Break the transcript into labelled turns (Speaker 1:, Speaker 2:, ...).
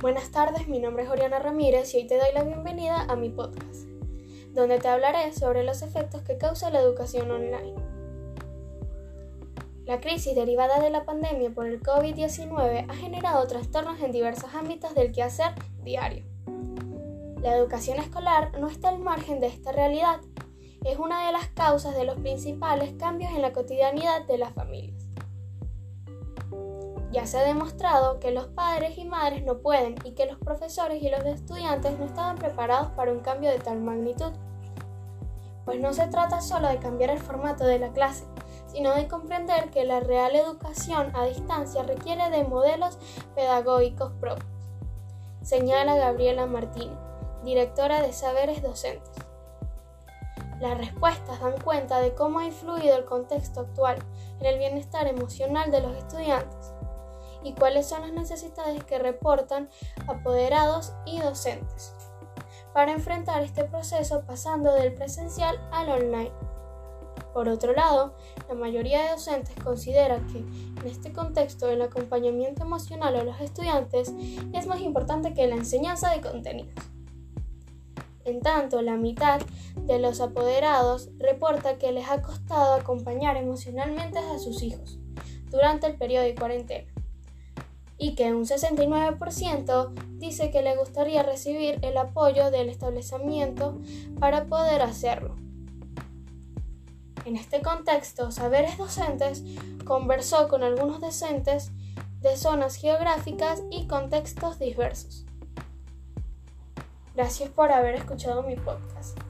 Speaker 1: Buenas tardes, mi nombre es Oriana Ramírez y hoy te doy la bienvenida a mi podcast, donde te hablaré sobre los efectos que causa la educación online. La crisis derivada de la pandemia por el COVID-19 ha generado trastornos en diversos ámbitos del quehacer diario. La educación escolar no está al margen de esta realidad, es una de las causas de los principales cambios en la cotidianidad de las familias. Ya se ha demostrado que los padres y madres no pueden y que los profesores y los estudiantes no estaban preparados para un cambio de tal magnitud. Pues no se trata solo de cambiar el formato de la clase, sino de comprender que la real educación a distancia requiere de modelos pedagógicos propios, señala Gabriela Martín, directora de Saberes Docentes. Las respuestas dan cuenta de cómo ha influido el contexto actual en el bienestar emocional de los estudiantes y cuáles son las necesidades que reportan apoderados y docentes para enfrentar este proceso pasando del presencial al online. Por otro lado, la mayoría de docentes considera que en este contexto el acompañamiento emocional a los estudiantes es más importante que la enseñanza de contenidos. En tanto, la mitad de los apoderados reporta que les ha costado acompañar emocionalmente a sus hijos durante el periodo de cuarentena y que un 69% dice que le gustaría recibir el apoyo del establecimiento para poder hacerlo. En este contexto, Saberes Docentes conversó con algunos docentes de zonas geográficas y contextos diversos. Gracias por haber escuchado mi podcast.